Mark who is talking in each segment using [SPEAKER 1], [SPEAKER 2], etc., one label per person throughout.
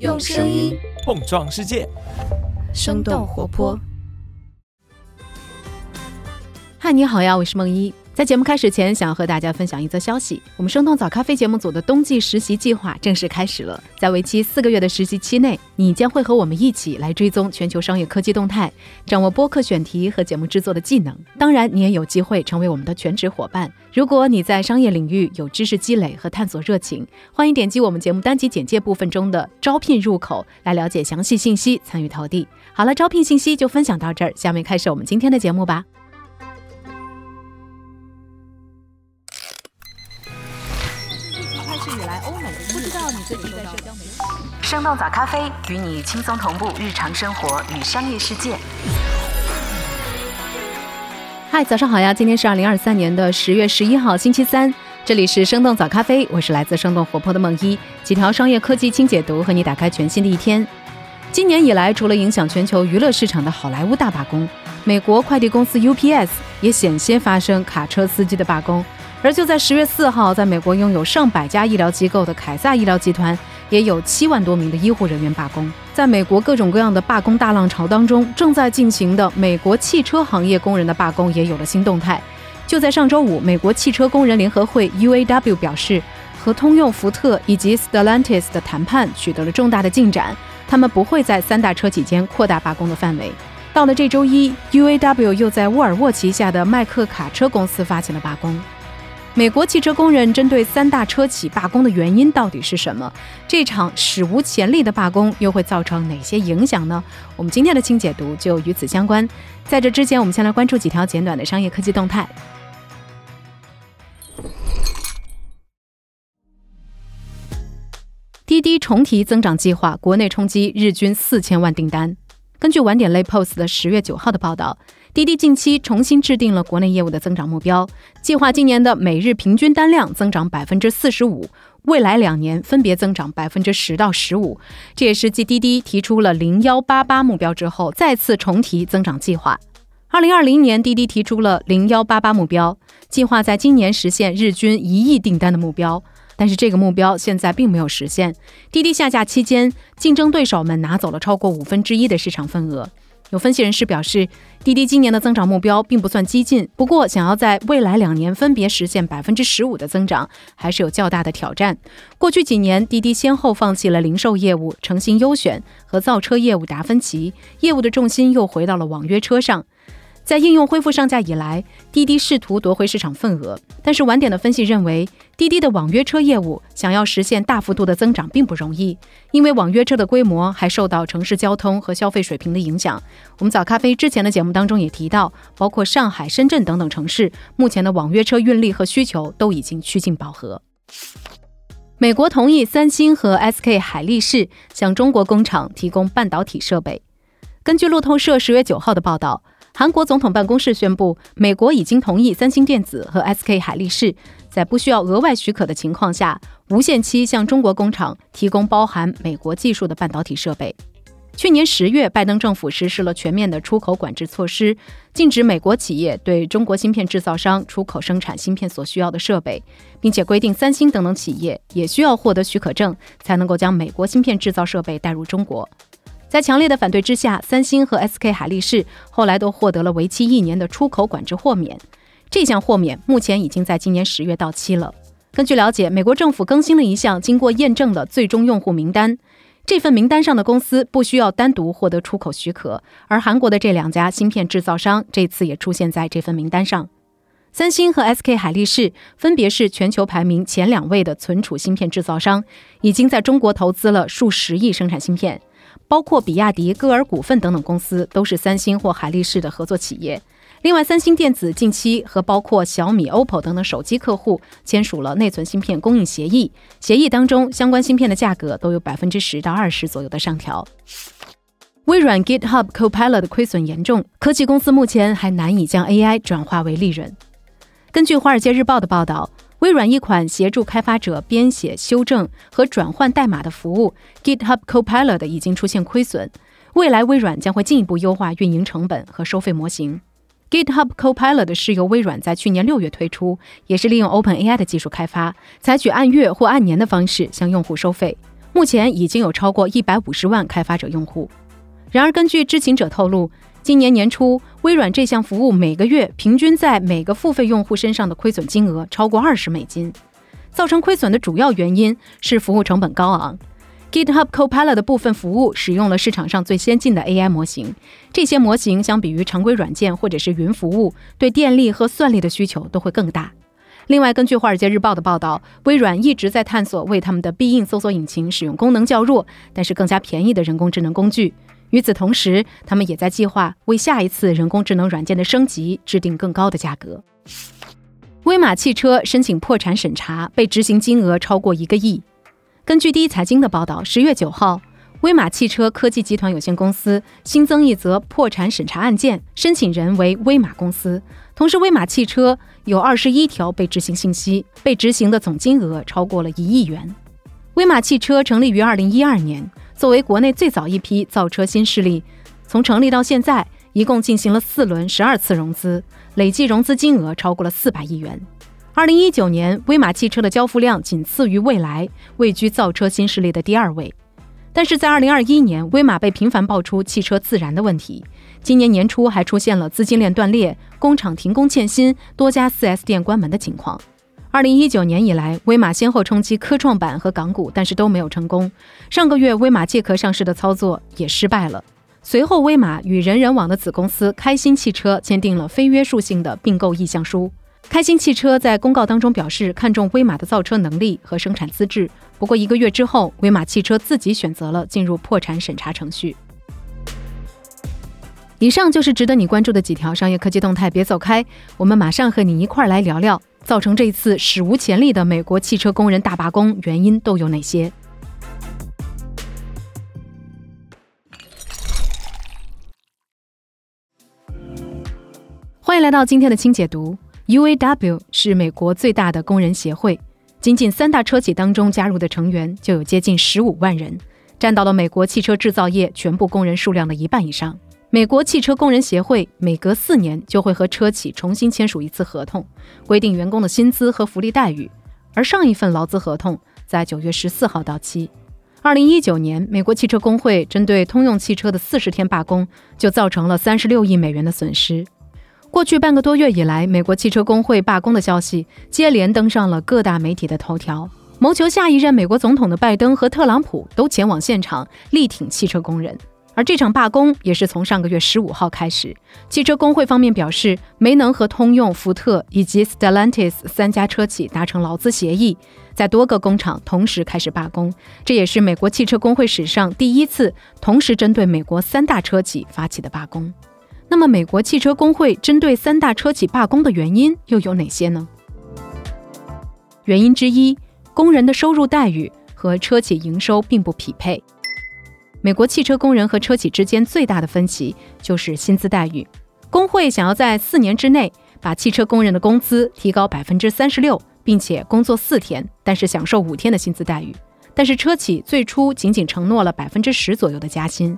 [SPEAKER 1] 用声音
[SPEAKER 2] 碰撞世界，
[SPEAKER 1] 生动活泼。
[SPEAKER 3] 嗨，你好呀，我是梦一。在节目开始前，想要和大家分享一则消息：我们生动早咖啡节目组的冬季实习计划正式开始了。在为期四个月的实习期内，你将会和我们一起来追踪全球商业科技动态，掌握播客选题和节目制作的技能。当然，你也有机会成为我们的全职伙伴。如果你在商业领域有知识积累和探索热情，欢迎点击我们节目单集简介部分中的招聘入口来了解详细信息，参与投递。好了，招聘信息就分享到这儿，下面开始我们今天的节目吧。生动早咖啡与你轻松同步日常生活与商业世界。嗨，早上好呀！今天是二零二三年的十月十一号，星期三。这里是生动早咖啡，我是来自生动活泼的梦一，几条商业科技轻解读，和你打开全新的一天。今年以来，除了影响全球娱乐市场的好莱坞大罢工，美国快递公司 UPS 也险些发生卡车司机的罢工。而就在十月四号，在美国拥有上百家医疗机构的凯撒医疗集团。也有七万多名的医护人员罢工。在美国各种各样的罢工大浪潮当中，正在进行的美国汽车行业工人的罢工也有了新动态。就在上周五，美国汽车工人联合会 UAW 表示，和通用、福特以及 Stellantis 的谈判取得了重大的进展，他们不会在三大车企间扩大罢工的范围。到了这周一，UAW 又在沃尔沃旗下的麦克卡车公司发起了罢工。美国汽车工人针对三大车企罢工的原因到底是什么？这场史无前例的罢工又会造成哪些影响呢？我们今天的清解读就与此相关。在这之前，我们先来关注几条简短的商业科技动态。滴滴重提增长计划，国内冲击日均四千万订单。根据晚点类 Post 的十月九号的报道。滴滴近期重新制定了国内业务的增长目标，计划今年的每日平均单量增长百分之四十五，未来两年分别增长百分之十到十五。这也是继滴滴提出了零幺八八目标之后，再次重提增长计划。二零二零年，滴滴提出了零幺八八目标，计划在今年实现日均一亿订单的目标，但是这个目标现在并没有实现。滴滴下架期间，竞争对手们拿走了超过五分之一的市场份额。有分析人士表示，滴滴今年的增长目标并不算激进，不过想要在未来两年分别实现百分之十五的增长，还是有较大的挑战。过去几年，滴滴先后放弃了零售业务诚信优选和造车业务达芬奇，业务的重心又回到了网约车上。在应用恢复上架以来，滴滴试图夺回市场份额，但是晚点的分析认为，滴滴的网约车业务想要实现大幅度的增长并不容易，因为网约车的规模还受到城市交通和消费水平的影响。我们早咖啡之前的节目当中也提到，包括上海、深圳等等城市，目前的网约车运力和需求都已经趋近饱和。美国同意三星和 SK 海力士向中国工厂提供半导体设备。根据路透社十月九号的报道。韩国总统办公室宣布，美国已经同意三星电子和 SK 海力士在不需要额外许可的情况下，无限期向中国工厂提供包含美国技术的半导体设备。去年十月，拜登政府实施了全面的出口管制措施，禁止美国企业对中国芯片制造商出口生产芯片所需要的设备，并且规定三星等等企业也需要获得许可证，才能够将美国芯片制造设备带入中国。在强烈的反对之下，三星和 SK 海力士后来都获得了为期一年的出口管制豁免。这项豁免目前已经在今年十月到期了。根据了解，美国政府更新了一项经过验证的最终用户名单，这份名单上的公司不需要单独获得出口许可。而韩国的这两家芯片制造商这次也出现在这份名单上。三星和 SK 海力士分别是全球排名前两位的存储芯片制造商，已经在中国投资了数十亿生产芯片。包括比亚迪、歌尔股份等等公司都是三星或海力士的合作企业。另外，三星电子近期和包括小米、OPPO 等等手机客户签署了内存芯片供应协议，协议当中相关芯片的价格都有百分之十到二十左右的上调。微软 GitHub Copilot 的亏损严重，科技公司目前还难以将 AI 转化为利润。根据《华尔街日报》的报道。微软一款协助开发者编写、修正和转换代码的服务 GitHub Copilot 已经出现亏损。未来，微软将会进一步优化运营成本和收费模型。GitHub Copilot 是由微软在去年六月推出，也是利用 OpenAI 的技术开发，采取按月或按年的方式向用户收费。目前已经有超过一百五十万开发者用户。然而，根据知情者透露，今年年初，微软这项服务每个月平均在每个付费用户身上的亏损金额超过二十美金。造成亏损的主要原因是服务成本高昂。GitHub Copilot 的部分服务使用了市场上最先进的 AI 模型，这些模型相比于常规软件或者是云服务，对电力和算力的需求都会更大。另外，根据《华尔街日报》的报道，微软一直在探索为他们的必应搜索引擎使用功能较弱但是更加便宜的人工智能工具。与此同时，他们也在计划为下一次人工智能软件的升级制定更高的价格。威马汽车申请破产审查，被执行金额超过一个亿。根据第一财经的报道，十月九号，威马汽车科技集团有限公司新增一则破产审查案件，申请人为威马公司。同时，威马汽车有二十一条被执行信息，被执行的总金额超过了一亿元。威马汽车成立于二零一二年。作为国内最早一批造车新势力，从成立到现在，一共进行了四轮十二次融资，累计融资金额超过了四百亿元。二零一九年，威马汽车的交付量仅次于蔚来，位居造车新势力的第二位。但是在二零二一年，威马被频繁爆出汽车自燃的问题，今年年初还出现了资金链断裂、工厂停工欠薪、多家 4S 店关门的情况。二零一九年以来，威马先后冲击科创板和港股，但是都没有成功。上个月，威马借壳上市的操作也失败了。随后，威马与人人网的子公司开心汽车签订了非约束性的并购意向书。开心汽车在公告当中表示看中威马的造车能力和生产资质。不过一个月之后，威马汽车自己选择了进入破产审查程序。以上就是值得你关注的几条商业科技动态，别走开，我们马上和你一块儿来聊聊。造成这一次史无前例的美国汽车工人大罢工，原因都有哪些？欢迎来到今天的轻解读。UAW 是美国最大的工人协会，仅仅三大车企当中加入的成员就有接近十五万人，占到了美国汽车制造业全部工人数量的一半以上。美国汽车工人协会每隔四年就会和车企重新签署一次合同，规定员工的薪资和福利待遇。而上一份劳资合同在九月十四号到期。二零一九年，美国汽车工会针对通用汽车的四十天罢工，就造成了三十六亿美元的损失。过去半个多月以来，美国汽车工会罢工的消息接连登上了各大媒体的头条。谋求下一任美国总统的拜登和特朗普都前往现场力挺汽车工人。而这场罢工也是从上个月十五号开始。汽车工会方面表示，没能和通用、福特以及 Stellantis 三家车企达成劳资协议，在多个工厂同时开始罢工。这也是美国汽车工会史上第一次同时针对美国三大车企发起的罢工。那么，美国汽车工会针对三大车企罢工的原因又有哪些呢？原因之一，工人的收入待遇和车企营收并不匹配。美国汽车工人和车企之间最大的分歧就是薪资待遇。工会想要在四年之内把汽车工人的工资提高百分之三十六，并且工作四天，但是享受五天的薪资待遇。但是车企最初仅仅承诺了百分之十左右的加薪。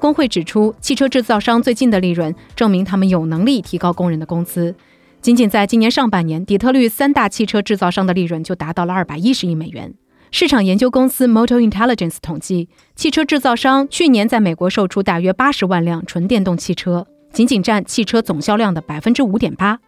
[SPEAKER 3] 工会指出，汽车制造商最近的利润证明他们有能力提高工人的工资。仅仅在今年上半年，底特律三大汽车制造商的利润就达到了二百一十亿美元。市场研究公司 Moto Intelligence 统计，汽车制造商去年在美国售出大约八十万辆纯电动汽车，仅仅占汽车总销量的百分之五点八。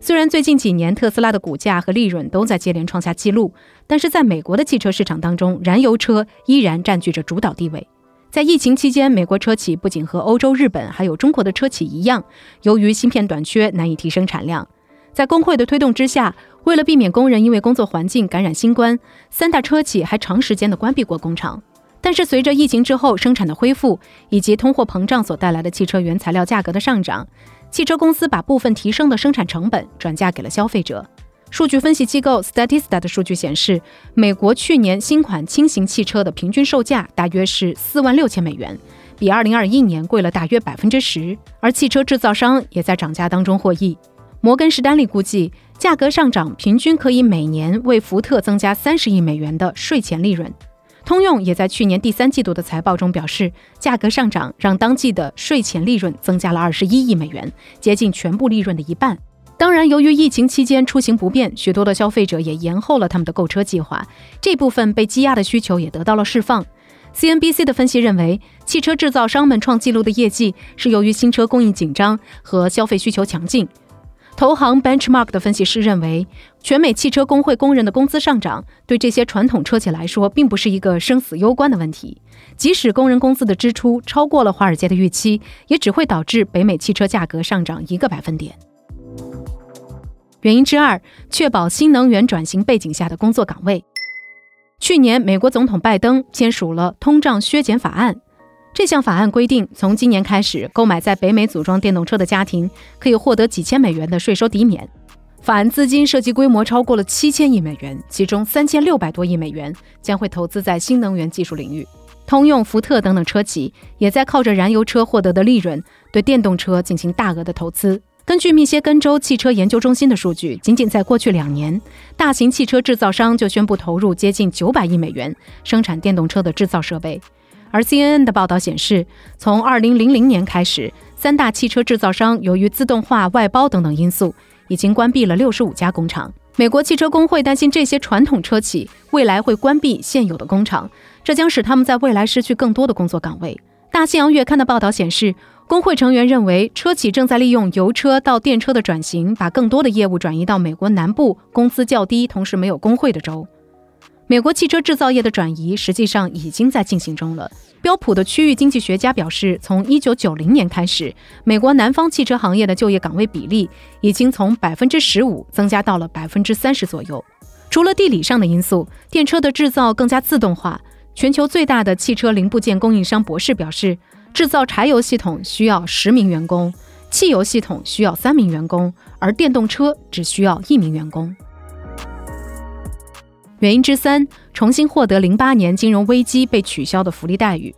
[SPEAKER 3] 虽然最近几年特斯拉的股价和利润都在接连创下纪录，但是在美国的汽车市场当中，燃油车依然占据着主导地位。在疫情期间，美国车企不仅和欧洲、日本还有中国的车企一样，由于芯片短缺，难以提升产量。在工会的推动之下。为了避免工人因为工作环境感染新冠，三大车企还长时间的关闭过工厂。但是随着疫情之后生产的恢复，以及通货膨胀所带来的汽车原材料价格的上涨，汽车公司把部分提升的生产成本转嫁给了消费者。数据分析机构 Statista 的数据显示，美国去年新款轻型汽车的平均售价大约是四万六千美元，比二零二一年贵了大约百分之十。而汽车制造商也在涨价当中获益。摩根士丹利估计。价格上涨平均可以每年为福特增加三十亿美元的税前利润。通用也在去年第三季度的财报中表示，价格上涨让当季的税前利润增加了二十一亿美元，接近全部利润的一半。当然，由于疫情期间出行不便，许多的消费者也延后了他们的购车计划，这部分被积压的需求也得到了释放。CNBC 的分析认为，汽车制造商们创纪录的业绩是由于新车供应紧张和消费需求强劲。投行 Benchmark 的分析师认为，全美汽车工会工人的工资上涨对这些传统车企来说并不是一个生死攸关的问题。即使工人工资的支出超过了华尔街的预期，也只会导致北美汽车价格上涨一个百分点。原因之二，确保新能源转型背景下的工作岗位。去年，美国总统拜登签署了通胀削减法案。这项法案规定，从今年开始，购买在北美组装电动车的家庭可以获得几千美元的税收抵免。法案资金涉及规模超过了七千亿美元，其中三千六百多亿美元将会投资在新能源技术领域。通用、福特等等车企也在靠着燃油车获得的利润，对电动车进行大额的投资。根据密歇根州汽车研究中心的数据，仅仅在过去两年，大型汽车制造商就宣布投入接近九百亿美元生产电动车的制造设备。而 CNN 的报道显示，从2000年开始，三大汽车制造商由于自动化、外包等等因素，已经关闭了65家工厂。美国汽车工会担心这些传统车企未来会关闭现有的工厂，这将使他们在未来失去更多的工作岗位。大西洋月刊的报道显示。工会成员认为，车企正在利用油车到电车的转型，把更多的业务转移到美国南部工资较低、同时没有工会的州。美国汽车制造业的转移实际上已经在进行中了。标普的区域经济学家表示，从1990年开始，美国南方汽车行业的就业岗位比例已经从百分之十五增加到了百分之三十左右。除了地理上的因素，电车的制造更加自动化。全球最大的汽车零部件供应商博士表示。制造柴油系统需要十名员工，汽油系统需要三名员工，而电动车只需要一名员工。原因之三，重新获得零八年金融危机被取消的福利待遇。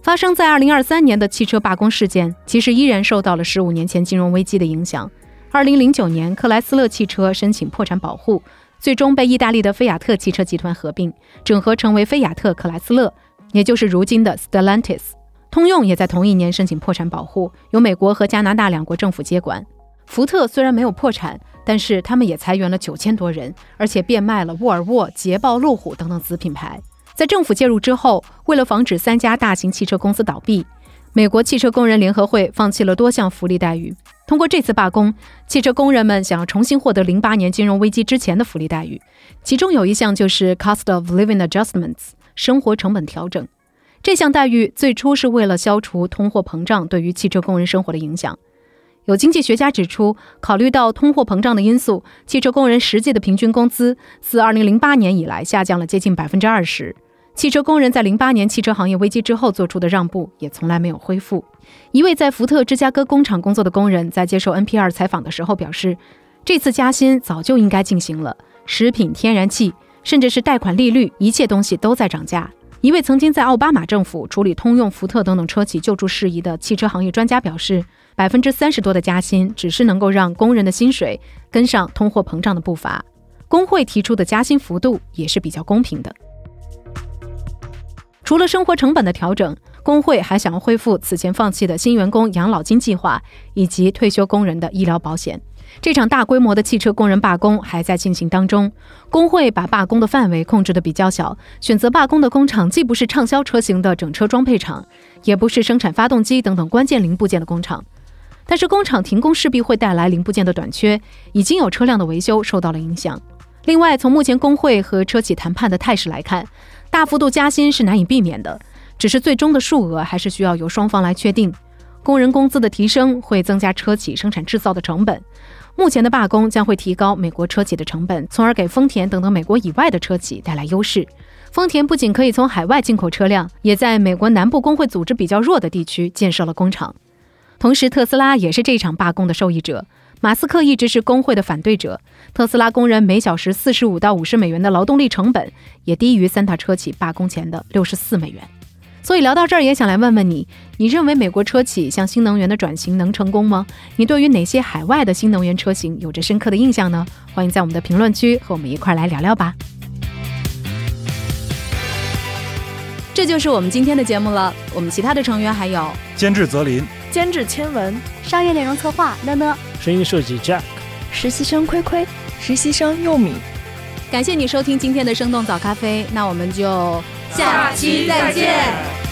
[SPEAKER 3] 发生在二零二三年的汽车罢工事件，其实依然受到了十五年前金融危机的影响。二零零九年，克莱斯勒汽车申请破产保护，最终被意大利的菲亚特汽车集团合并，整合成为菲亚特克莱斯勒，也就是如今的 Stellantis。通用也在同一年申请破产保护，由美国和加拿大两国政府接管。福特虽然没有破产，但是他们也裁员了九千多人，而且变卖了沃尔沃、捷豹、路虎等等子品牌。在政府介入之后，为了防止三家大型汽车公司倒闭，美国汽车工人联合会放弃了多项福利待遇。通过这次罢工，汽车工人们想要重新获得零八年金融危机之前的福利待遇，其中有一项就是 Cost of Living Adjustments 生活成本调整。这项待遇最初是为了消除通货膨胀对于汽车工人生活的影响。有经济学家指出，考虑到通货膨胀的因素，汽车工人实际的平均工资自2008年以来下降了接近百分之二十。汽车工人在08年汽车行业危机之后做出的让步也从来没有恢复。一位在福特芝加哥工厂工作的工人在接受 NPR 采访的时候表示，这次加薪早就应该进行了，食品、天然气，甚至是贷款利率，一切东西都在涨价。一位曾经在奥巴马政府处理通用、福特等等车企救助事宜的汽车行业专家表示，百分之三十多的加薪只是能够让工人的薪水跟上通货膨胀的步伐。工会提出的加薪幅度也是比较公平的。除了生活成本的调整，工会还想要恢复此前放弃的新员工养老金计划以及退休工人的医疗保险。这场大规模的汽车工人罢工还在进行当中。工会把罢工的范围控制的比较小，选择罢工的工厂既不是畅销车型的整车装配厂，也不是生产发动机等等关键零部件的工厂。但是工厂停工势必会带来零部件的短缺，已经有车辆的维修受到了影响。另外，从目前工会和车企谈判的态势来看，大幅度加薪是难以避免的，只是最终的数额还是需要由双方来确定。工人工资的提升会增加车企生产制造的成本。目前的罢工将会提高美国车企的成本，从而给丰田等等美国以外的车企带来优势。丰田不仅可以从海外进口车辆，也在美国南部工会组织比较弱的地区建设了工厂。同时，特斯拉也是这场罢工的受益者。马斯克一直是工会的反对者，特斯拉工人每小时四十五到五十美元的劳动力成本也低于三大车企罢工前的六十四美元。所以聊到这儿，也想来问问你，你认为美国车企向新能源的转型能成功吗？你对于哪些海外的新能源车型有着深刻的印象呢？欢迎在我们的评论区和我们一块来聊聊吧。这就是我们今天的节目了。我们其他的成员还有
[SPEAKER 2] 监制泽林、
[SPEAKER 4] 监制千文、
[SPEAKER 1] 商业内容策划呢呢、
[SPEAKER 4] 声音设计 Jack。
[SPEAKER 1] 实习生亏亏，
[SPEAKER 2] 实习生佑米。
[SPEAKER 3] 感谢你收听今天的生动早咖啡，那我们就
[SPEAKER 1] 下期再见。